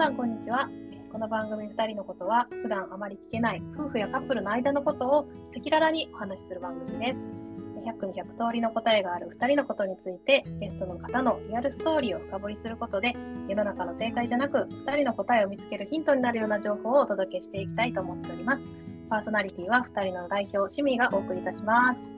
さんこんにちは。この番組2人のことは普段あまり聞けない夫婦やカップルの間のことを赤裸々にお話しする番組です。100に100通りの答えがある2人のことについてゲストの方のリアルストーリーを深掘りすることで世の中の正解じゃなく2人の答えを見つけるヒントになるような情報をお届けしていきたいと思っております。パーソナリティは2人の代表シミがお送りいたします。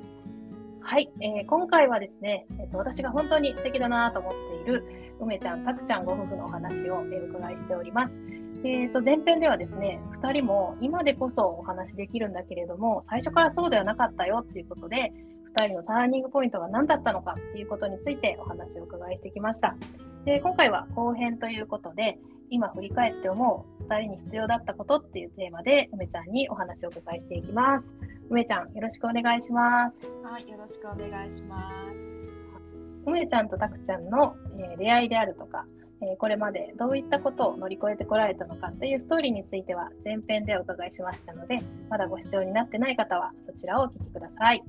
はい、えー、今回はですね、えーと、私が本当に素敵だなと思っている梅ちゃん、たくちゃんご夫婦のお話をお伺いしております。えーと、前編ではですね、2人も今でこそお話できるんだけれども、最初からそうではなかったよっていうことで、2人のターニングポイントが何だったのかっていうことについてお話をお伺いしてきました。で今回は後編ということで、今振り返って思う2人に必要だったことっていうテーマで、梅ちゃんにお話をお伺いしていきます。梅ちゃん、よろしくお願いします。はい、よろしくお願いします。梅ちゃんとたくちゃんの、え、出会いであるとか、え、これまでどういったことを乗り越えてこられたのかというストーリーについては前編でお伺いしましたので、まだご視聴になってない方はそちらをお聞きください。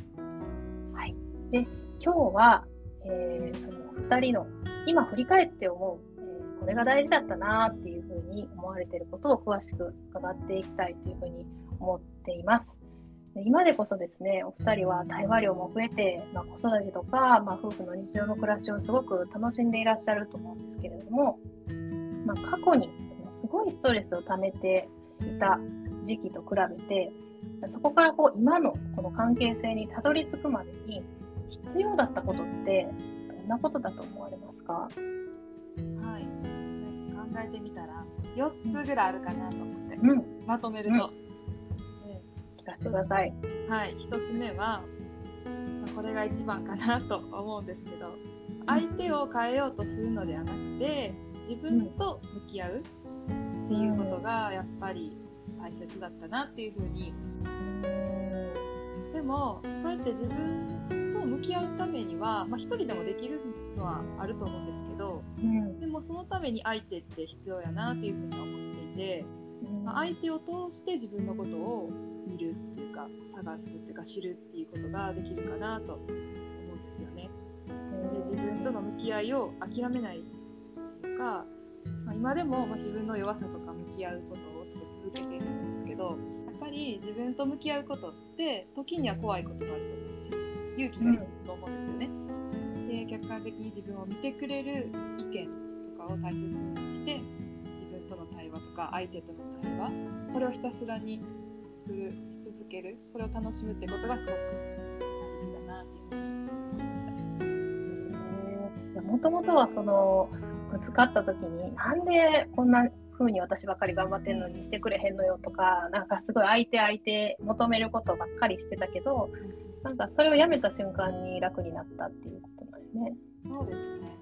はい、で今日は、えー、その2人の今振り返って思う、えこれが大事だったなっていうふうに思われていることを詳しく伺っていきたいというふうに思っています。今でこそですねお二人は対話量も増えて、まあ、子育てとか、まあ、夫婦の日常の暮らしをすごく楽しんでいらっしゃると思うんですけれども、まあ、過去にすごいストレスを溜めていた時期と比べてそこからこう今のこの関係性にたどり着くまでに必要だったことってどんなことだと思われますか？はい、考えてみたら4つぐらいあるかなと思って、うん、まとめると。うん聞かせてください。はい、1つ目は、まあ、これが一番かなと思うんですけど相手を変えようとするのではなくて自分と向き合うっていうことがやっぱり大切だったなっていうふうに。でもそうやって自分と向き合うためには、まあ、一人でもできるのはあると思うんですけど、うん、でもそのために相手って必要やなっていうふうに思っていて、まあ、相手を通して自分のことを見るっていうか探すっていうか知るっていうことができるかなと思うんですよね。で自分との向き合いを諦めないとか、まあ、今でもま自分の弱さとか向き合うことを続けているんですけどやっぱり自分と向き合うことって時には怖いことがあると思うし勇気がいると思うんですよね。で客観的に自分を見てくれる意見とかを大切にして自分との対話とか相手との対話これをひたすらにするし続けるそれを楽しむってことがすごく大事だなっていうふうに思いました。もともとはそのぶつかった時になんでこんな風に私ばっかり頑張ってんのにしてくれへんのよとかなんかすごい相手相手求めることばっかりしてたけどなんかそれをやめた瞬間に楽になったっていうことなんよね。そうですね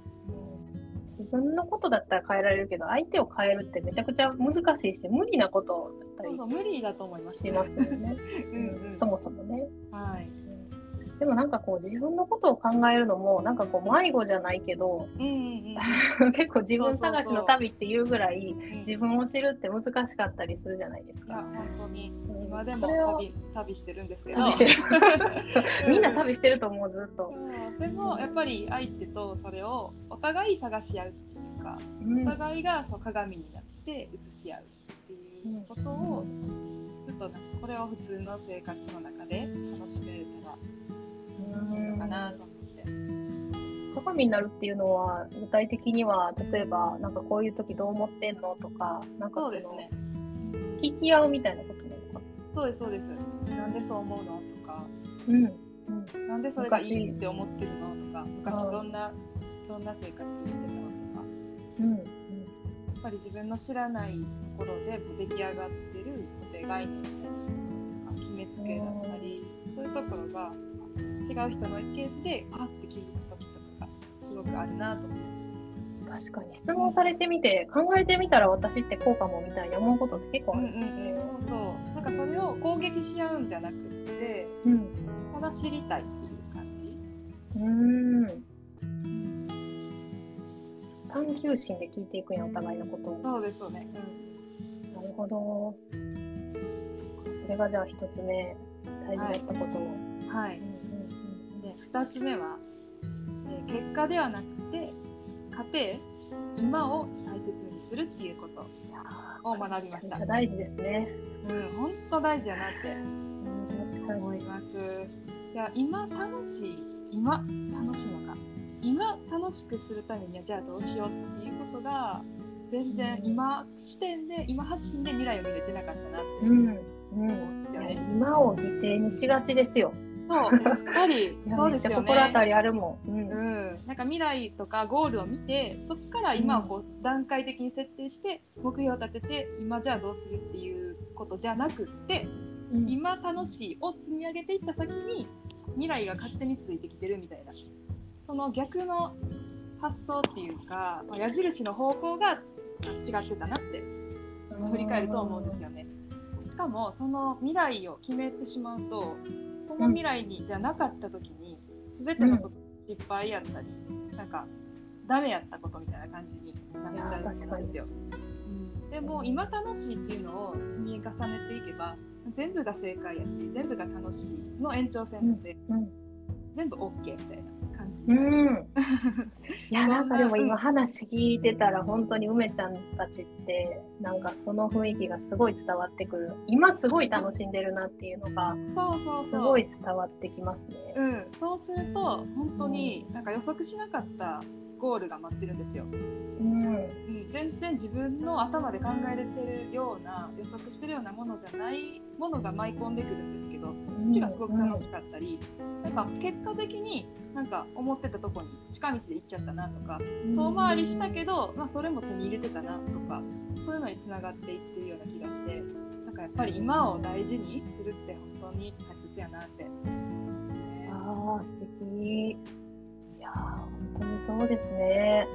自分のことだったら変えられるけど相手を変えるってめちゃくちゃ難しいし無理なことだったり無理だと思います、しますよね。うん、そもそもね。はい、でもなんかこう自分のことを考えるのもなんかこう迷子じゃないけど、うんうんうん、結構自分探しの旅っていうぐらい自分を知るって難しかったりするじゃないですか。本当に。今でも旅旅してるんですけど みんな旅してると思うずっと。でもやっぱり相手とそれをお互い探し合うっていうか、うん、お互いがそう鏡になって映し合うっていうことを、ちょっとこれを普通の生活の中で楽しめたらのかなと思って。鏡になるっていうのは具体的には例えばなんかこういう時どう思ってんのとかなんかそうですね。聞き合うみたいなことなのかそうですそうです。なんでそう思うのとか、うん、うん、なんでそれがいいって思ってるのとか昔どんなどんな生活してたのとか、うん、うん、やっぱり自分の知らないところで出来上がってる固定概念とか決めつけだったり、そういうところが違う人の意見であって気づく時とかがすごくあるなと思って。確かに質問されてみて考えてみたら私ってこうかもみたいに思うことって結構あるんですね。そうそうなんかそれを攻撃し合うんじゃなくて、うん、ただ知りたいっていう感じ。うん探求心で聞いていくんやお互いのことを。そうですよね。うん、なるほど。それがじゃあ一つ目大事だったことを。はい。はい、で二つ目は、え結果ではなくて家庭今を大切にすするっていうことを学びました。大事ですね。うん、本当大事やなってうん。思います。いや、今楽しい、今楽しいのか。今楽しくするためにはじゃあどうしようっていうことが全然うん今視点で今発信で未来を見れてなかったなってうん、うん。ね。今を犠牲にしがちですよ。そう、やっぱり そうですよね。心当たりあるもん。うん。うん、なんか未来とかゴールを見てそこから今をこう段階的に設定して目標を立てて今じゃあどうするっていうことじゃなくってうん今楽しいを積み上げていった先に未来が勝手についてきてるみたいなその逆の発想っていうか、まあ矢印の方向が違ってたなって振り返ると思うんですよね。しかもその未来を決めてしまうとその未来にじゃなかった時に全てのこと失敗やったり、なんかダメやったことみたいな感じになっちゃうんですよ。うんでも今楽しいっていうのを積み重ねていけば全部が正解やし全部が楽しいの延長線で、うん。全部 OK みたいな感じうん。いや、なんかでも今話聞いてたら、本当に梅ちゃんたちって、なんかその雰囲気がすごい伝わってくる。今すごい楽しんでるなっていうのが、すごい伝わってきますね。うん、そうすると本当になんか予測しなかったゴールが待ってるんですよ。うん。うん、全然自分の頭で考えれてるような予測してるようなものじゃないものが舞い込んでくるんですけどそっちがすごく楽しかったり、なんか結果的になんか思ってたとこに近道で行っちゃったなとか遠回りしたけど、まあ、それも手に入れてたなとかそういうのにつながっていってるような気がしてなんかやっぱり今を大事にするって本当に大切やなって。ああ、素敵。いやー、本当にそうですね。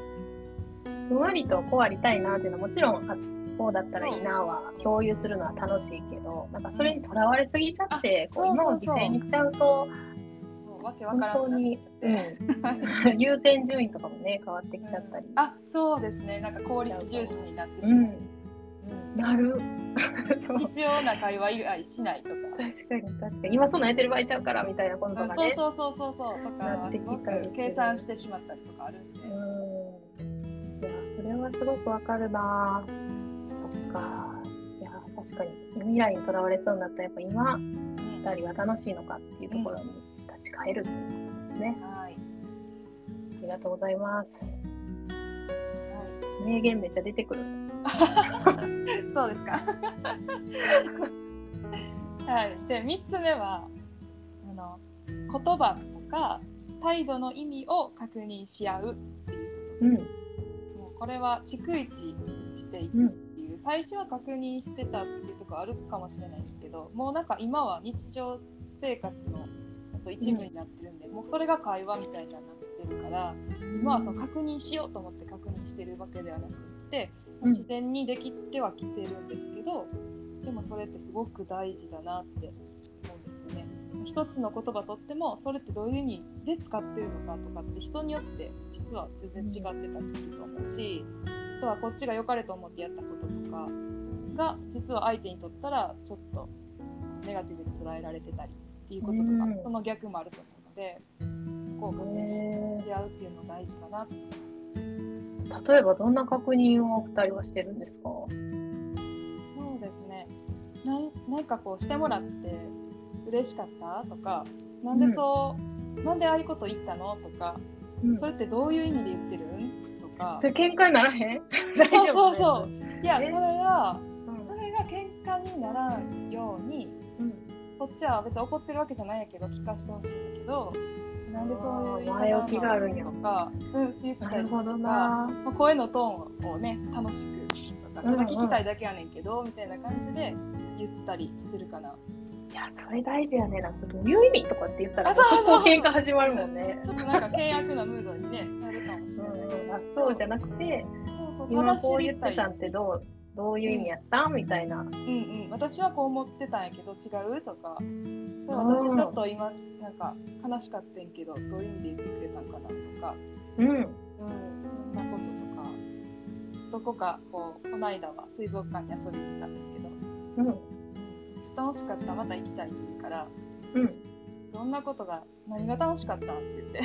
ふんわりとこうありたいなっていうのはもちろんあこうだったらいいなは共有するのは楽しいけど、なんかそれにとらわれすぎちゃって、あこう今を犠牲にしちゃうと、本当に、てうん、優先順位とかもね、変わってきちゃったり。あそうですねなんか効率重視になってしまう、うん、うんなる。必要な会話以外しないとか。確かに確かに。今そんなんやってる場合ちゃうからみたいなこととかね。そうそうそうそうそうとかすごく計算してしまったりとかあるんで、うん。いや、それはすごくわかるな。そっか。いや、確かに。未来にとらわれそうになったら、やっぱ今、うん二人は楽しいのかっていうところに立ち返るっていうことですね。はい、ありがとうございます。は名言めっちゃ出てくる。い、そうですか はいで3つ目はあの言葉とか態度の意味を確認し合うっていううん。もうこれは逐一していくうん。最初は確認してたっていうところあるかもしれないんですけどもうなんか今は日常生活のと一部になってるんで、もうそれが会話みたいになってるから今はその確認しようと思って確認してるわけではなくって、うん。自然にできてはきてるんですけどでもそれってすごく大事だなって思うんですよね。一つの言葉とってもそれってどういう意味で使ってるのかとかって人によって実は全然違ってたりすると思うし、あとはこっちが良かれと思ってやったこととかが実は相手にとったらちょっとネガティブに捉えられてたりっていうこととか、うん。その逆もあると思うのでこう確認へし合うっていうのが大事かなってー例えばどんな確認をお二人はしてるんですか？そうですね。なんなんかこうしてもらって嬉しかった？とかなんでそう、なんでああいうこと言ったの？とかうん。それってどういう意味で言ってる？んとかそれ喧嘩にならへん？大そう丈夫そうそういやそえれはうん。それが喧嘩にならんようにうん。こっちは別に怒ってるわけじゃないんやけど聞かせてほしいんだけどなんでそういう言い方あー前置きがあるんや。とか、うん、なるほどな。まあ、声のトーンをね楽しくとかうんうん。ただ聞きたいだけやねんけど、みたいな感じで言ったりするかな。いや、それ大事やね。なんかどういう意味とかって言ったら、あそこ喧嘩始まるもんね。ちょっとなんか険悪なムードに、ね、なるかもしれない。うん、あそうじゃなくて、今こう言ったてたんってどうどういう意味やった？みたいな。うん。うん、私はこう思ってたんやけど違う？とか、私ちょっと今なんか悲しかったんやけどどういう意味で言ってくれたんかな？とか、うん。うん、そん。なこととか、どこかこうこの間は水族館に遊びに行ったんですけど、うん。うん楽しかったまた行きたいって言うから。うん。どんなことが何が楽しかったって言って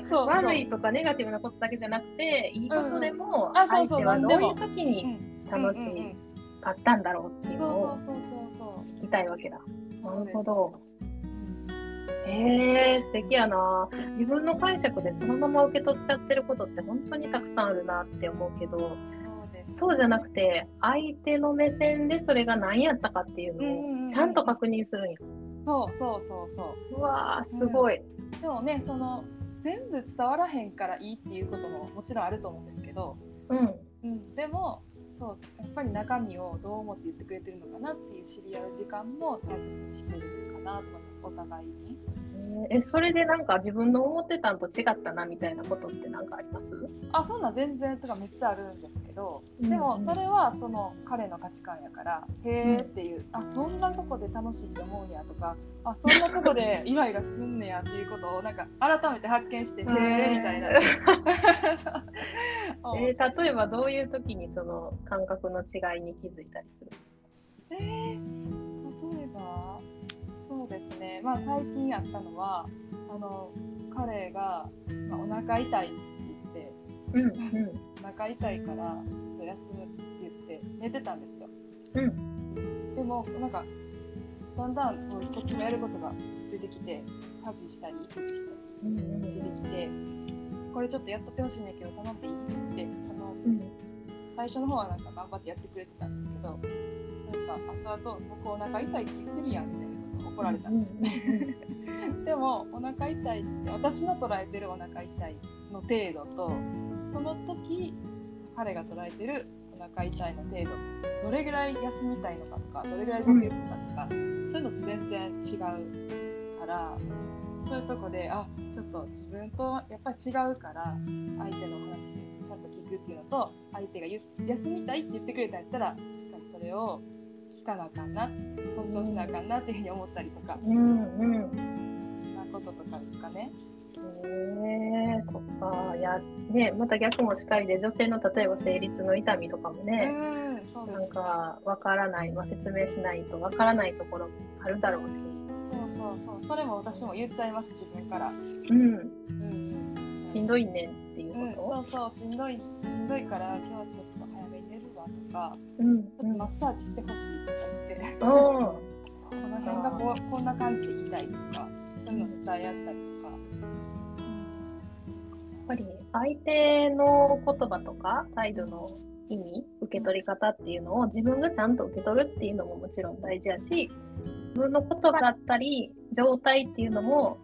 そう悪いとかネガティブなことだけじゃなくて、いいことでも、相手はどういう何時にうん楽しかったんだろうっていうのを聞きたいわけだ。なるほど。え素敵やな。自分の解釈でそのまま受け取っちゃってることって本当にたくさんあるなって思うけど、そうじゃなくて、相手の目線でそれが何やったかっていううんうんうんうんのをちゃんと確認するんや。そうそうそうそううわー、すごい。でもねその全部伝わらへんからいいっていうことももちろんあると思うんですけど、うん。うん、でもそうやっぱり中身をどう思って言ってくれてるのかなっていう知り合う時間も大切にしてるかなと思いますお互いに。え、それでなんか自分の思ってたんと違ったなみたいなことってなんかあります？あそんなん全然とかめっちゃあるんですけど、うんでもそれはその彼の価値観やからへーっていう、あそんなとこで楽しいって思うんやとかあそんなとこでイライラすんねやっていうことをなんか改めて発見してへーみたいな。うん。えー例えばどういう時にその感覚の違いに気づいたりする？えー、そうですね。まあ最近あったのはあの彼が、まあ、お腹痛いって言ってうんうん。お腹痛いからちょっと休むって言って寝てたんですよ。うん。でもなんかだんだんこうこっちもやることが出てきて家事したり育児したり出てきてこれちょっとやっとってほしいんだけど頼んでいい？ってあのうん。最初の方はなんか頑張ってやってくれてたんですけどなんか後々僕お腹痛いって言ってるやんみたいなこと怒られた。ん でもお腹痛いって私の捉えてるお腹痛いの程度とその時彼が捉えてるお腹痛いの程度どれぐらい休みたいのかとかどれぐらい動けるのかとか、そういうのって全然違うからそういうとこであちょっと自分とやっぱり違うから相手の話ちゃんと聞くっていうのと相手が休みたいって言ってくれたんやったらしっかりそれを聞かなあかんな尊重しなあかんなっていうふうに思ったりとか。うんうんそんなこととかですかね。へえそっかいやねまた逆もしかりで女性の例えば生理痛の痛みとかもね、うん。なんかわからない、まあ、説明しないとわからないところもあるだろうし、そうそうそう。それも私も言っちゃいます自分から。うん、うんうん。しんどいねんっていううん、こそうそうしんどいしんどいから今日とか、とうん。ちょっとマッサージしてほしいとか言って、うん。この辺がこうこんな感じで言いたいとか、そういうの伝え合ったりとか。やっぱり相手の言葉とか態度の意味受け取り方っていうのを自分がちゃんと受け取るっていうのももちろん大事やし自分の言葉だったり状態っていうのも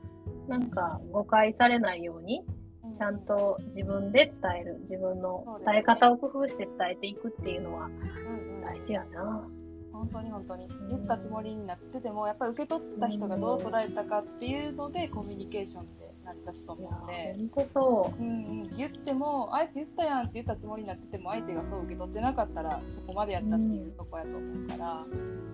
なんか誤解されないようにうんちゃんと自分で伝える自分の伝え方を工夫して伝えていくっていうのはうんうん。大事やな。本当に本当に。言ったつもりになっててもやっぱり受け取った人がどう捉えたかっていうのでコミュニケーションって成り立つと思うので。本当そうんうん、言っても、あえて言ったやんって言ったつもりになってても、相手がそう受け取ってなかったら、そこまでやったっていうとこやと思うから、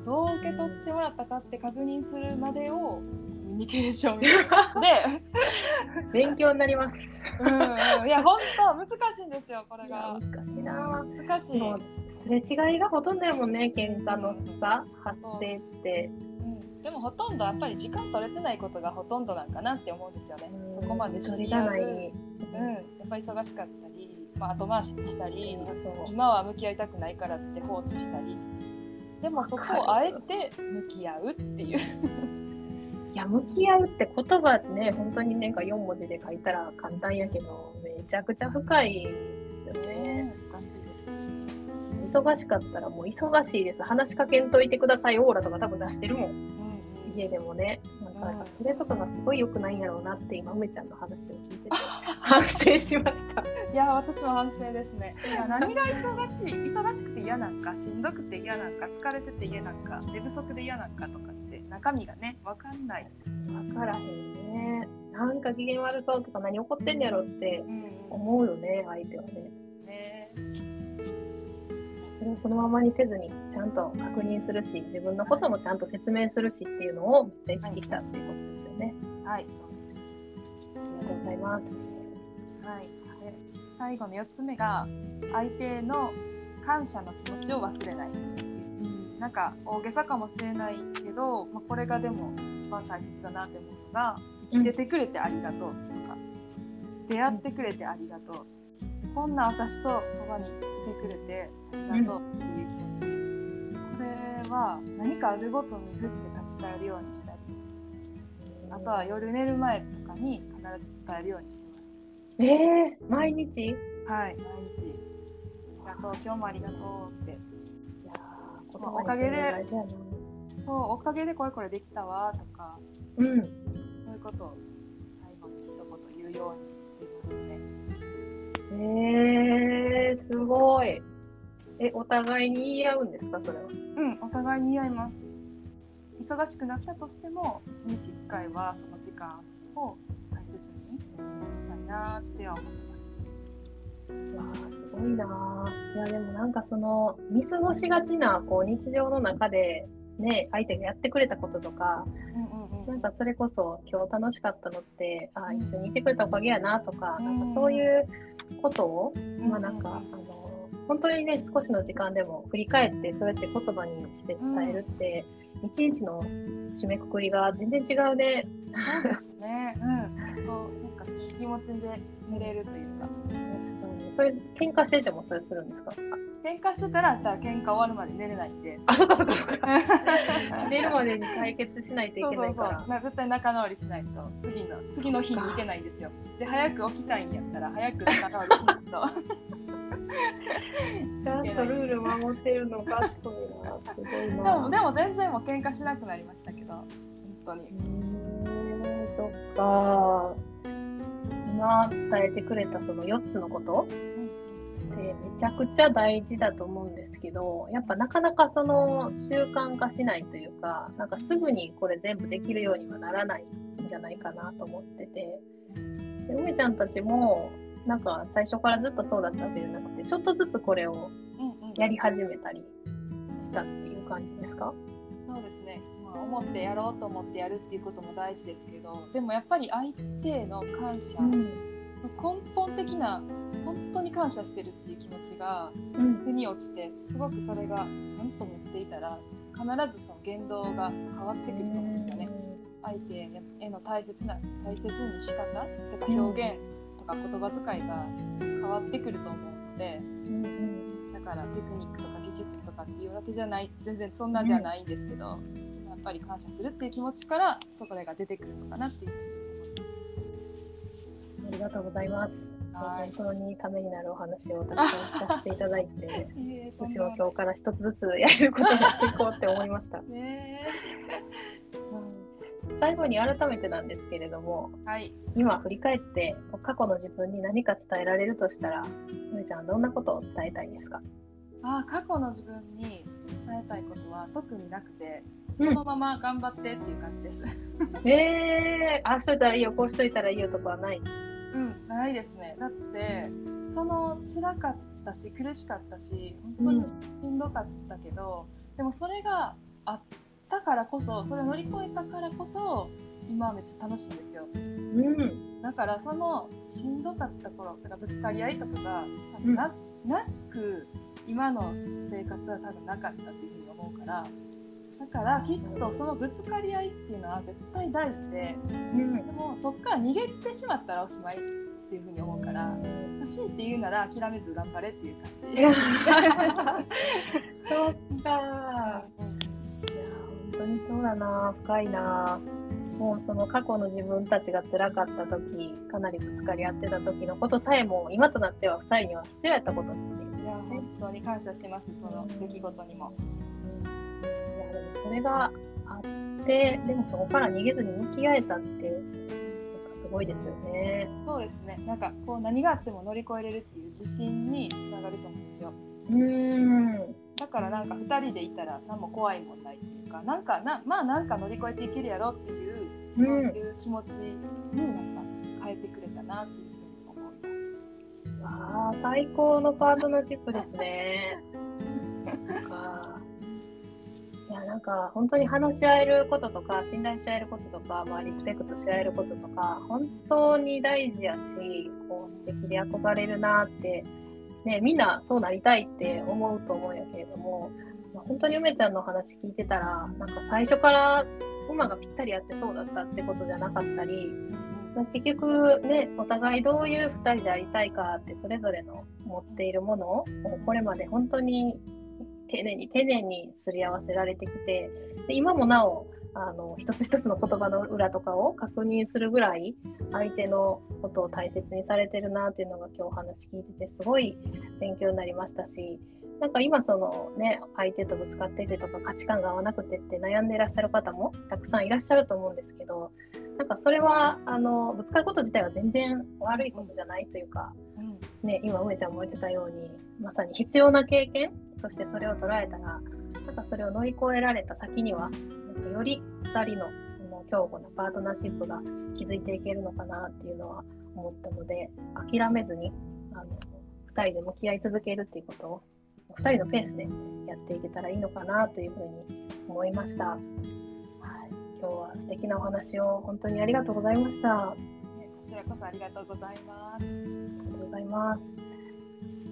どう受け取ってもらったかって確認するまでをコミュニケーションで、う勉強になります。うんうん、いや、本当難しいんですよ、これが。難しいな。難しい。すれ違いがほとんどやもんね喧嘩のさ発生って。うん、でもほとんどやっぱり時間取れてないことがほとんどなんかなって思うんですよね。そこまで知取りり合う。がない。う。ん、やっぱり忙しかったり、まあ、後回しにしたり、今は向き合いたくないからって放置したり。でもそこをあえて向き合うっていう。いや向き合うって言葉ね本当になんか4文字で書いたら簡単やけどめちゃくちゃ深いですよね。忙しかったらもう忙しいです。話しかけんといてください。オーラとか多分出してるもん家でもねなんうんかそれとかがすごい良くないんやろうなって今梅ちゃんの話を聞いてて 反省しました。いや私も反省ですねいや何が忙しい忙しくて嫌なんかしんどくて嫌なんか疲れてて嫌なんか寝不足で嫌なんかとかって中身がね分かんない、分からへんね。なんか機嫌悪そうとか何怒ってんやろってうん思うよね相手はね。ねそれをそのままにせずにちゃんと確認するし自分のこともちゃんと説明するしっていうのをめっちゃ意識したっていうことですよね。はい。ありがとうございます。はい、で最後の4つ目が相手の感謝の気持ちを忘れない、うん、なんか大げさかもしれないけど、まあ、これがでも一番大切だなって思うのが生きててくれてありがとうとか、出会ってくれてありがとう。こんな私とそばにいてくれてありがとうっていう気持ち、これは何かあるごとにふって立ち返るようにしたりあとは夜寝る前とかに必ず伝えるようにしてます。えー、毎日？はい、毎日。ありがとう、今日もありがとうって。いやおかげでそう、おかげでこれこれできたわとか、うん。そういうことを最後に一言言うように。えー、すごい。え、お互いに言い合うんですか、それは？うん、お互いに言い合います。忙しくなったとしても、一日一回はその時間を大切にしたいなっては思ってます。わあ、すごいなー。いや、でもなんかその、見過ごしがちな、こう、日常の中で、ね、相手がやってくれたこととか、うんうんなんかそれこそ今日楽しかったのって、あー一緒にいてくれたおかげやなとか、なんかそういうことを、うん。まあなんか、あの、本当にね、少しの時間でも振り返って、そうやって言葉にして伝えるって、一日の締めくくりが全然違うね。そうですね。うん。そう、なんかいい気持ちで寝れるというか。それ、喧嘩しててもそれするんですか？喧嘩してたら、じゃあ喧嘩終わるまで寝れないんで。あ、そっかそっか。寝 寝るまでに解決しないといそうそうそうけないから。な絶対仲直りしないと次の次の日にいけないんですよで早く起きたいんやったら早く仲直りしないと ちゃんとルール守ってるの賢いな。すごいでもな。でも全然もう喧嘩しなくなりましたけど本当にそっか。今伝えてくれたその4つのこと？ってめちゃくちゃ大事だと思うんですけど、やっぱなかなかその習慣化しないというか、なんかすぐにこれ全部できるようにはならないんじゃないかなと思ってて、で梅ちゃんたちもなんか最初からずっとそうだったわけじゃなくて、ちょっとずつこれをうんうん。やり始めたりしたっていう感じですか？そうですね、まあ、思ってやろうと思ってやるっていうことも大事ですけどでもやっぱり相手への感謝、うん。根本的な本当に感謝してるっていう気持ちがうん。腑に落ちてすごくそれがちゃんと持っていたら必ずその言動が変わってくると思うんですよね。相手への大切な大切に仕方とか表現とか言葉遣いが変わってくると思うのでだからテクニックとか技術とかっていうわけじゃない全然そんなんじゃないんですけど、やっぱり感謝するっていう気持ちからそこが出てくるのかなっていうふうにありがとうございます。はい本当にためになるお話をたくさん聞かせていただいて。私も今日から一つずつやれることをやっていこうって思いました。ね最後に改めてなんですけれども、えはい。今振り返って過去の自分に何か伝えられるとしたら、ゆめちゃんどんなことを伝えたいですか？あー過去の自分に伝えたいことは特になくて、うんそのまま頑張ってっていう感じです。えー、ああしといたらいいよ、こうしといたらいいよとかはない？うん、ないですね。だって、その辛かったし、苦しかったし、本当にしんどかったけど、でもそれがあったからこそ、それを乗り越えたからこそ、今はめっちゃ楽しいんですよ。うん。だからそのしんどかった頃、だからぶつかり合いとかがな,、なく、今の生活は多分なかったっていうふうに思うから、だからきっとそのぶつかり合いっていうのは絶対大事で、うんでもそっから逃げてしまったらおしまいっていうふうに思うから、強いて言うなら諦めず頑張れっていう感じ。そっかうんいや本当にそうだな深いなもうその過去の自分たちが辛かった時かなりぶつかり合ってた時のことさえも今となっては2人には必要やったことっていういや本当に感謝してますその出来事にも。いやでもそれがあってでもそこから逃げずに向き合えたってなんかすごいですよねそうですね。なんかこう何があっても乗り越えれるっていう自信につながると思うんですよ。うーんだからなんか2人でいたら何も怖いもんないっていうか、なんかなまあなんか乗り越えていけるやろっていう、うんそういう気持ちになんか変えてくれたなっていうふうに思います。わあ最高のパートナーシップですね。やなんか本当に話し合えることとか信頼し合えることとか、まあ、リスペクトし合えることとか本当に大事やしこう素敵で憧れるなって、ね、みんなそうなりたいって思うと思うんやけれども、まあ本当に梅ちゃんの話聞いてたらなんか最初から馬がぴったり合ってそうだったってことじゃなかったり結局ねお互いどういう2人でありたいかってそれぞれの持っているものをこれまで本当に丁寧に丁寧にすり合わせられてきてで今もなおあの一つ一つの言葉の裏とかを確認するぐらい相手のことを大切にされてるなっていうのが今日お話聞いててすごい勉強になりましたしなんか今そのね相手とぶつかっててとか価値観が合わなくてって悩んでいらっしゃる方もたくさんいらっしゃると思うんですけどなんかそれはあのぶつかること自体は全然悪いことじゃないというか、ね、今梅ちゃんも言ってたようにまさに必要な経験そしてそれを捉えたらなんかそれを乗り越えられた先にはなんかより2人の強固なパートナーシップが築いていけるのかなっていうのは思ったので諦めずにあの2人で向き合い続けるっていうことを2人のペースでやっていけたらいいのかなというふうに思いました。はい、今日は素敵なお話を本当にありがとうございました。こちらこそありがとうございます。ございます。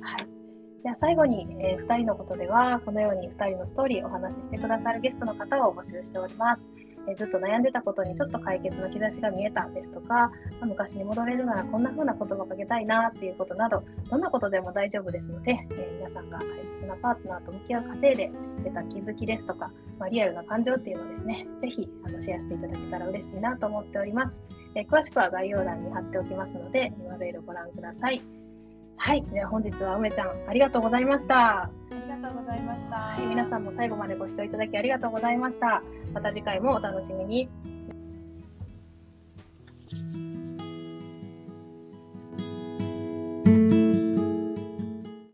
はい。では最後に、えー、2人のことではこのように2人のストーリーお話ししてくださるゲストの方を募集しております。えずっと悩んでたことにちょっと解決の兆しが見えたですとか、ま昔に戻れるならこんな風な言葉をかけたいなっていうことなど、どんなことでも大丈夫ですので、え皆さんが大切なパートナーと向き合う過程で出た気づきですとか、まあ、リアルな感情っていうのをですね、ぜひあのシェアしていただけたら嬉しいなと思っております。え詳しくは概要欄に貼っておきますので、URL ご覧ください。はい、では本日は梅ちゃんありがとうございました。ありがとうございました。はい、皆さんも最後までご視聴いただきありがとうございました。また次回もお楽しみに。